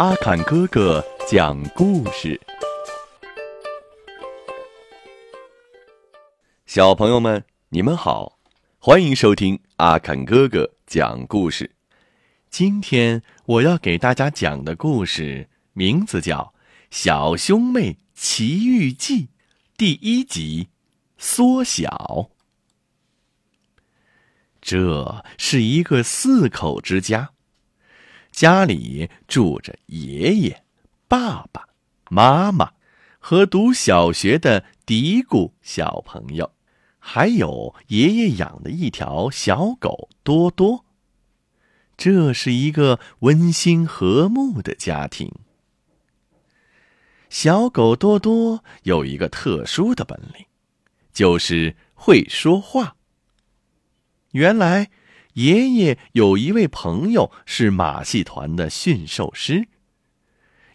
阿坎哥哥讲故事，小朋友们，你们好，欢迎收听阿坎哥哥讲故事。今天我要给大家讲的故事名字叫《小兄妹奇遇记》第一集《缩小》。这是一个四口之家。家里住着爷爷、爸爸妈妈和读小学的嘀咕小朋友，还有爷爷养的一条小狗多多。这是一个温馨和睦的家庭。小狗多多有一个特殊的本领，就是会说话。原来。爷爷有一位朋友是马戏团的驯兽师。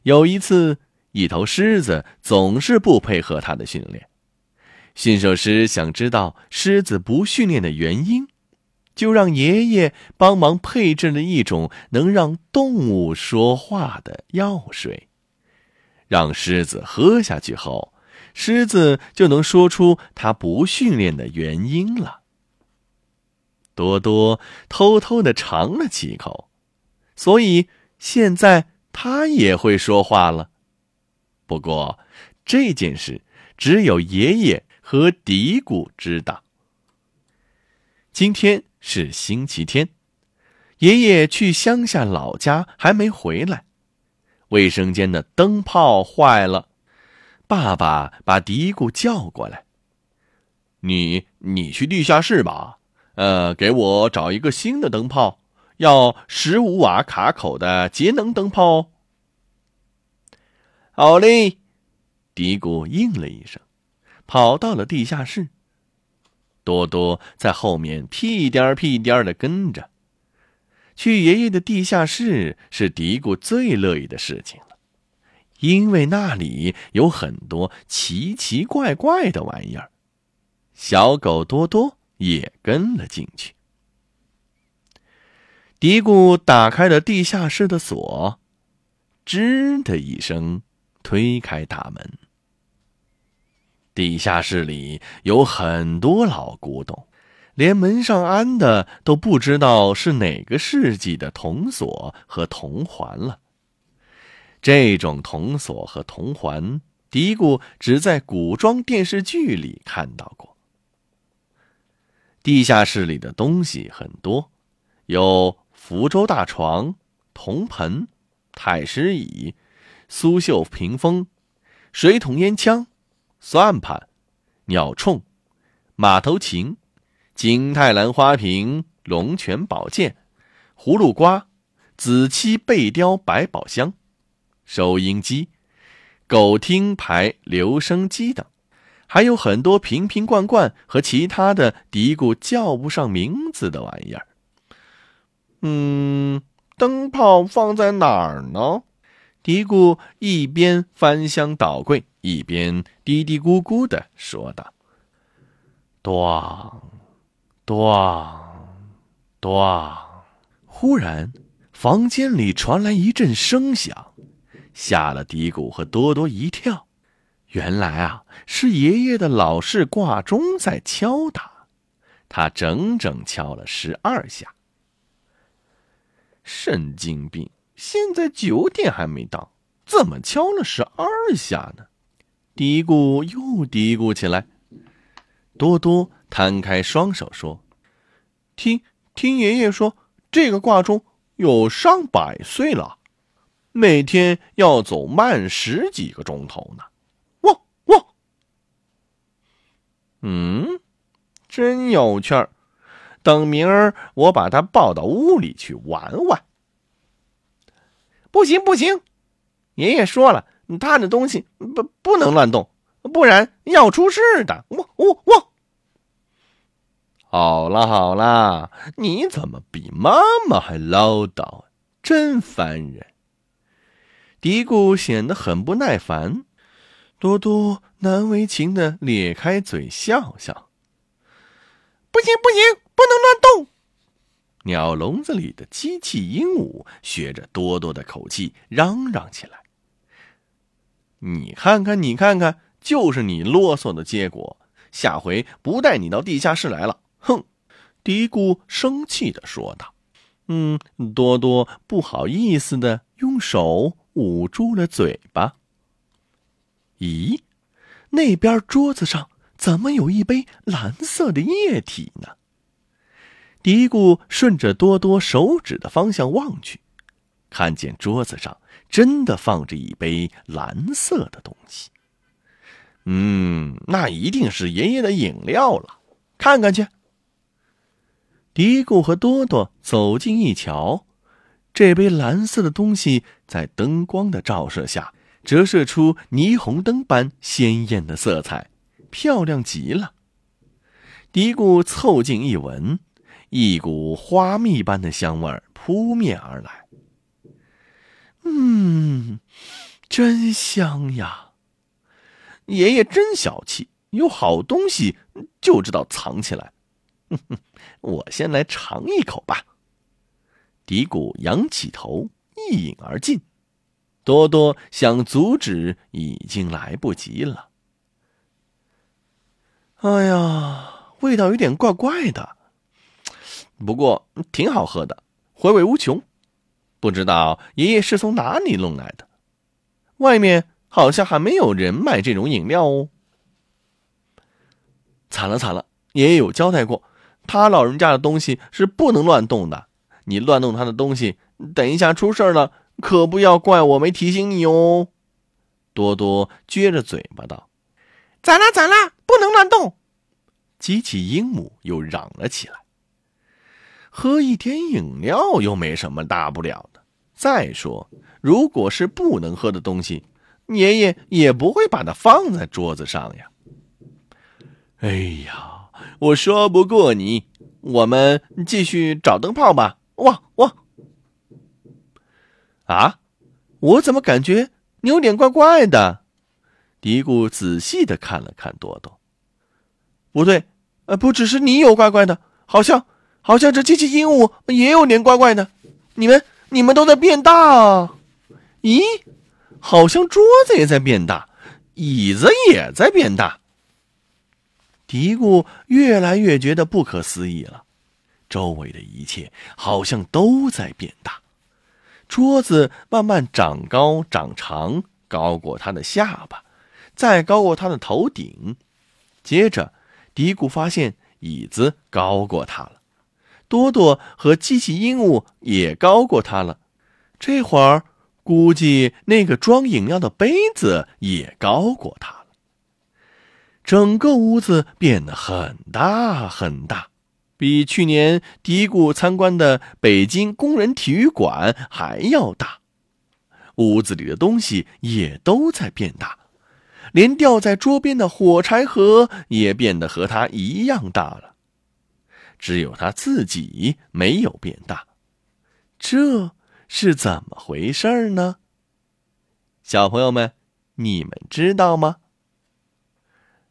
有一次，一头狮子总是不配合他的训练，驯兽师想知道狮子不训练的原因，就让爷爷帮忙配制了一种能让动物说话的药水，让狮子喝下去后，狮子就能说出它不训练的原因了。多多偷偷的尝了几口，所以现在他也会说话了。不过这件事只有爷爷和嘀咕知道。今天是星期天，爷爷去乡下老家还没回来，卫生间的灯泡坏了，爸爸把嘀咕叫过来：“你你去地下室吧。”呃，给我找一个新的灯泡，要十五瓦卡口的节能灯泡哦。好嘞，嘀咕应了一声，跑到了地下室。多多在后面屁颠儿屁颠儿的跟着。去爷爷的地下室是嘀咕最乐意的事情了，因为那里有很多奇奇怪怪的玩意儿。小狗多多。也跟了进去。嘀咕打开了地下室的锁，吱的一声，推开大门。地下室里有很多老古董，连门上安的都不知道是哪个世纪的铜锁和铜环了。这种铜锁和铜环，嘀咕只在古装电视剧里看到过。地下室里的东西很多，有福州大床、铜盆、太师椅、苏绣屏风、水桶烟枪、算盘、鸟铳、马头琴、金泰兰花瓶、龙泉宝剑、葫芦瓜、紫漆背雕百宝箱、收音机、狗听牌留声机等。还有很多瓶瓶罐罐和其他的嘀咕叫不上名字的玩意儿。嗯，灯泡放在哪儿呢？嘀咕一边翻箱倒柜，一边嘀嘀咕咕的说道：“咣，咣，咣！”忽然，房间里传来一阵声响，吓了嘀咕和多多一跳。原来啊，是爷爷的老式挂钟在敲打，他整整敲了十二下。神经病！现在九点还没到，怎么敲了十二下呢？嘀咕又嘀咕起来。多多摊开双手说：“听听爷爷说，这个挂钟有上百岁了，每天要走慢十几个钟头呢。”嗯，真有趣儿。等明儿我把他抱到屋里去玩玩。不行不行，爷爷说了，他的东西不不能乱动，不然要出事的。我我我。好了好了，你怎么比妈妈还唠叨？真烦人。嘀咕显得很不耐烦。多多难为情的咧开嘴笑笑。不行不行，不能乱动。鸟笼子里的机器鹦鹉学着多多的口气嚷嚷起来：“你看看，你看看，就是你啰嗦的结果。下回不带你到地下室来了。”哼，嘀咕生气的说道。嗯，多多不好意思的用手捂住了嘴巴。咦，那边桌子上怎么有一杯蓝色的液体呢？嘀咕顺着多多手指的方向望去，看见桌子上真的放着一杯蓝色的东西。嗯，那一定是爷爷的饮料了，看看去。嘀咕和多多走近一瞧，这杯蓝色的东西在灯光的照射下，折射出霓虹灯般鲜艳的色彩，漂亮极了。嘀咕凑近一闻，一股花蜜般的香味扑面而来。嗯，真香呀！爷爷真小气，有好东西就知道藏起来。哼哼，我先来尝一口吧。嘀咕仰起头，一饮而尽。多多想阻止，已经来不及了。哎呀，味道有点怪怪的，不过挺好喝的，回味无穷。不知道爷爷是从哪里弄来的？外面好像还没有人卖这种饮料哦。惨了惨了，爷爷有交代过。他老人家的东西是不能乱动的，你乱动他的东西，等一下出事了，可不要怪我没提醒你哦。多多撅着嘴巴道：“咋啦咋啦，不能乱动！”机器鹦鹉又嚷了起来：“喝一点饮料又没什么大不了的。再说，如果是不能喝的东西，爷爷也不会把它放在桌子上呀。”哎呀！我说不过你，我们继续找灯泡吧。哇哇！啊，我怎么感觉你有点怪怪的？嘀咕仔细的看了看多多，不对，呃，不只是你有怪怪的，好像好像这机器鹦鹉也有点怪怪的。你们你们都在变大啊？咦，好像桌子也在变大，椅子也在变大。嘀咕越来越觉得不可思议了，周围的一切好像都在变大，桌子慢慢长高长长，高过他的下巴，再高过他的头顶。接着，嘀咕发现椅子高过他了，多多和机器鹦鹉也高过他了。这会儿，估计那个装饮料的杯子也高过他了。整个屋子变得很大很大，比去年嘀咕参观的北京工人体育馆还要大。屋子里的东西也都在变大，连吊在桌边的火柴盒也变得和它一样大了。只有他自己没有变大，这是怎么回事呢？小朋友们，你们知道吗？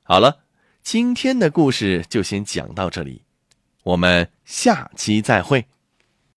好了，今天的故事就先讲到这里，我们下期再会。